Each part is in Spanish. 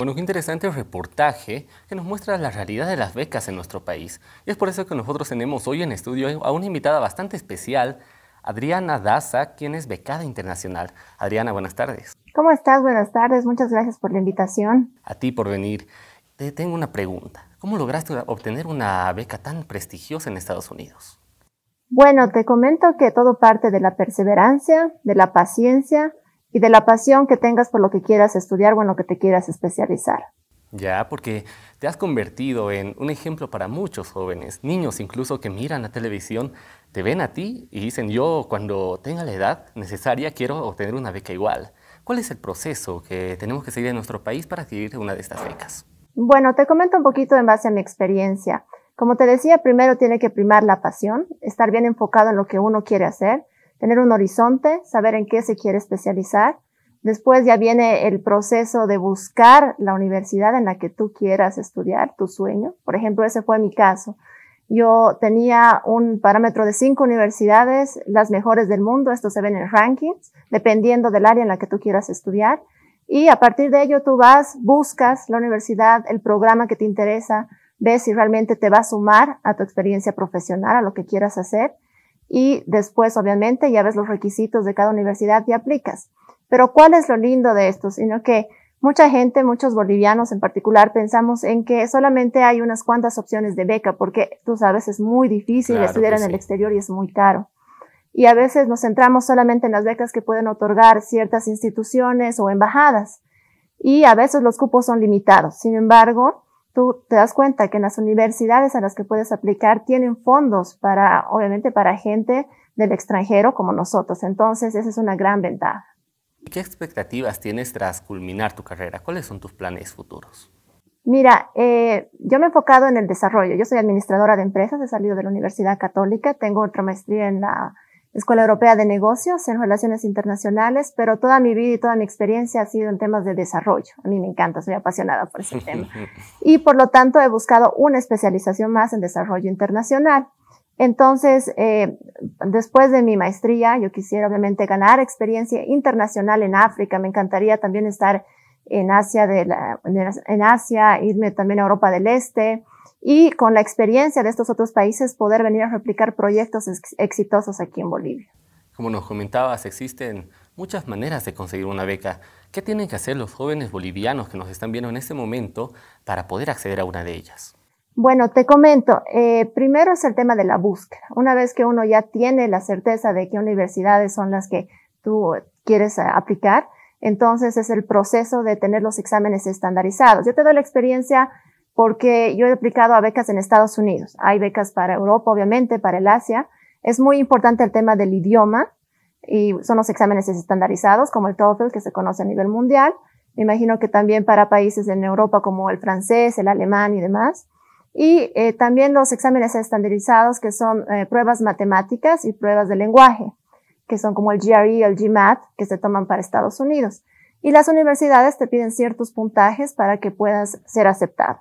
Bueno, qué interesante reportaje que nos muestra la realidad de las becas en nuestro país. Y es por eso que nosotros tenemos hoy en estudio a una invitada bastante especial, Adriana Daza, quien es becada internacional. Adriana, buenas tardes. ¿Cómo estás? Buenas tardes. Muchas gracias por la invitación. A ti por venir. Te tengo una pregunta. ¿Cómo lograste obtener una beca tan prestigiosa en Estados Unidos? Bueno, te comento que todo parte de la perseverancia, de la paciencia y de la pasión que tengas por lo que quieras estudiar o en lo que te quieras especializar. Ya, porque te has convertido en un ejemplo para muchos jóvenes, niños incluso que miran la televisión, te ven a ti y dicen, yo cuando tenga la edad necesaria quiero obtener una beca igual. ¿Cuál es el proceso que tenemos que seguir en nuestro país para adquirir una de estas becas? Bueno, te comento un poquito en base a mi experiencia. Como te decía, primero tiene que primar la pasión, estar bien enfocado en lo que uno quiere hacer, tener un horizonte, saber en qué se quiere especializar. Después ya viene el proceso de buscar la universidad en la que tú quieras estudiar, tu sueño. Por ejemplo, ese fue mi caso. Yo tenía un parámetro de cinco universidades, las mejores del mundo, esto se ven en rankings, dependiendo del área en la que tú quieras estudiar. Y a partir de ello tú vas, buscas la universidad, el programa que te interesa, ves si realmente te va a sumar a tu experiencia profesional, a lo que quieras hacer. Y después, obviamente, ya ves los requisitos de cada universidad y aplicas. Pero ¿cuál es lo lindo de esto? Sino que mucha gente, muchos bolivianos en particular, pensamos en que solamente hay unas cuantas opciones de beca, porque tú sabes, es muy difícil estudiar en el exterior y es muy caro y a veces nos centramos solamente en las becas que pueden otorgar ciertas instituciones o embajadas y a veces los cupos son limitados. Sin embargo, tú te das cuenta que en las universidades a las que puedes aplicar tienen fondos para, obviamente, para gente del extranjero como nosotros. Entonces, esa es una gran ventaja. ¿Qué expectativas tienes tras culminar tu carrera? ¿Cuáles son tus planes futuros? Mira, eh, yo me he enfocado en el desarrollo. Yo soy administradora de empresas, he salido de la Universidad Católica, tengo otra maestría en la Escuela Europea de Negocios en Relaciones Internacionales, pero toda mi vida y toda mi experiencia ha sido en temas de desarrollo. A mí me encanta, soy apasionada por ese tema. Y por lo tanto he buscado una especialización más en desarrollo internacional. Entonces, eh, después de mi maestría, yo quisiera obviamente ganar experiencia internacional en África. Me encantaría también estar en Asia, de la, en Asia, irme también a Europa del Este, y con la experiencia de estos otros países poder venir a replicar proyectos exitosos aquí en Bolivia. Como nos comentabas, existen muchas maneras de conseguir una beca. ¿Qué tienen que hacer los jóvenes bolivianos que nos están viendo en este momento para poder acceder a una de ellas? Bueno, te comento, eh, primero es el tema de la búsqueda. Una vez que uno ya tiene la certeza de qué universidades son las que tú quieres aplicar, entonces es el proceso de tener los exámenes estandarizados. Yo te doy la experiencia porque yo he aplicado a becas en Estados Unidos. Hay becas para Europa, obviamente, para el Asia. Es muy importante el tema del idioma y son los exámenes estandarizados como el TOEFL que se conoce a nivel mundial. Me imagino que también para países en Europa como el francés, el alemán y demás. Y eh, también los exámenes estandarizados que son eh, pruebas matemáticas y pruebas de lenguaje, que son como el GRE el GMAT que se toman para Estados Unidos. Y las universidades te piden ciertos puntajes para que puedas ser aceptado.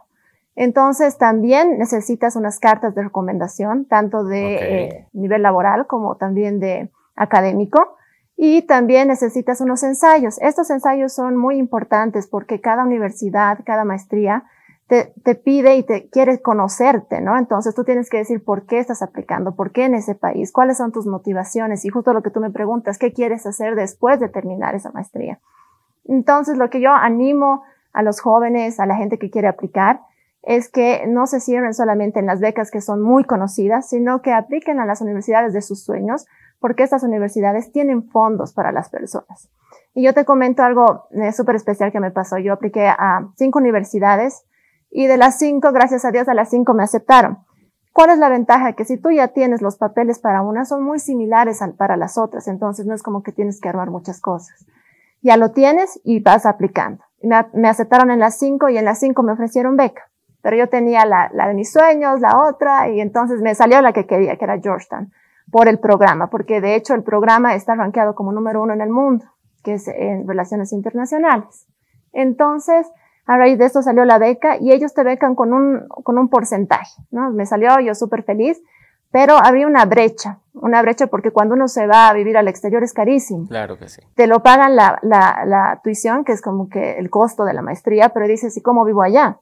Entonces también necesitas unas cartas de recomendación, tanto de eh, nivel laboral como también de académico. Y también necesitas unos ensayos. Estos ensayos son muy importantes porque cada universidad, cada maestría te, te, pide y te quiere conocerte, ¿no? Entonces tú tienes que decir por qué estás aplicando, por qué en ese país, cuáles son tus motivaciones y justo lo que tú me preguntas, ¿qué quieres hacer después de terminar esa maestría? Entonces lo que yo animo a los jóvenes, a la gente que quiere aplicar, es que no se cierren solamente en las becas que son muy conocidas, sino que apliquen a las universidades de sus sueños, porque estas universidades tienen fondos para las personas. Y yo te comento algo eh, súper especial que me pasó. Yo apliqué a cinco universidades y de las cinco, gracias a Dios, a las cinco me aceptaron. ¿Cuál es la ventaja? Que si tú ya tienes los papeles para una, son muy similares para las otras. Entonces no es como que tienes que armar muchas cosas. Ya lo tienes y vas aplicando. Me, me aceptaron en las cinco y en las cinco me ofrecieron beca pero yo tenía la, la, de mis sueños, la otra, y entonces me salió la que quería, que era Georgetown, por el programa, porque de hecho el programa está rankeado como número uno en el mundo, que es en relaciones internacionales. Entonces, a raíz de esto salió la beca y ellos te becan con un, con un porcentaje, ¿no? Me salió yo súper feliz, pero había una brecha, una brecha porque cuando uno se va a vivir al exterior es carísimo. Claro que sí. Te lo pagan la, la, la tuición, que es como que el costo de la maestría, pero dices, ¿y cómo vivo allá?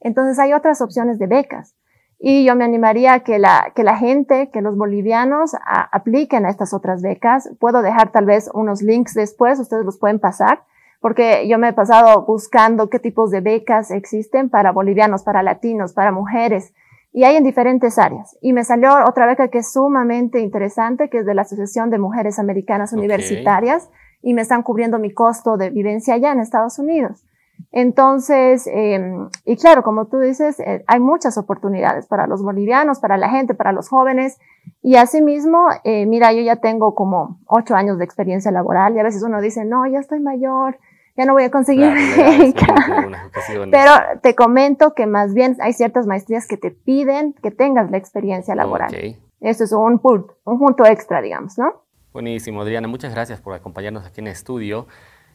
Entonces hay otras opciones de becas. Y yo me animaría a que la, que la gente, que los bolivianos apliquen a estas otras becas. Puedo dejar tal vez unos links después, ustedes los pueden pasar, porque yo me he pasado buscando qué tipos de becas existen para bolivianos, para latinos, para mujeres, y hay en diferentes áreas. Y me salió otra beca que es sumamente interesante, que es de la Asociación de Mujeres Americanas Universitarias, y me están cubriendo mi costo de vivencia allá en Estados Unidos. Entonces, eh, y claro, como tú dices, eh, hay muchas oportunidades para los bolivianos, para la gente, para los jóvenes. Y asimismo, eh, mira, yo ya tengo como ocho años de experiencia laboral y a veces uno dice, no, ya estoy mayor, ya no voy a conseguir Pero te comento que más bien hay ciertas maestrías que te piden que tengas la experiencia laboral. Eso es un punto, un punto extra, digamos, ¿no? Buenísimo, Adriana. Muchas gracias por acompañarnos aquí en el estudio.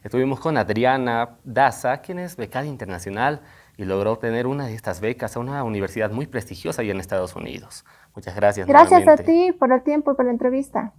Estuvimos con Adriana Daza, quien es becada internacional y logró obtener una de estas becas a una universidad muy prestigiosa ahí en Estados Unidos. Muchas gracias. Gracias a ti por el tiempo y por la entrevista.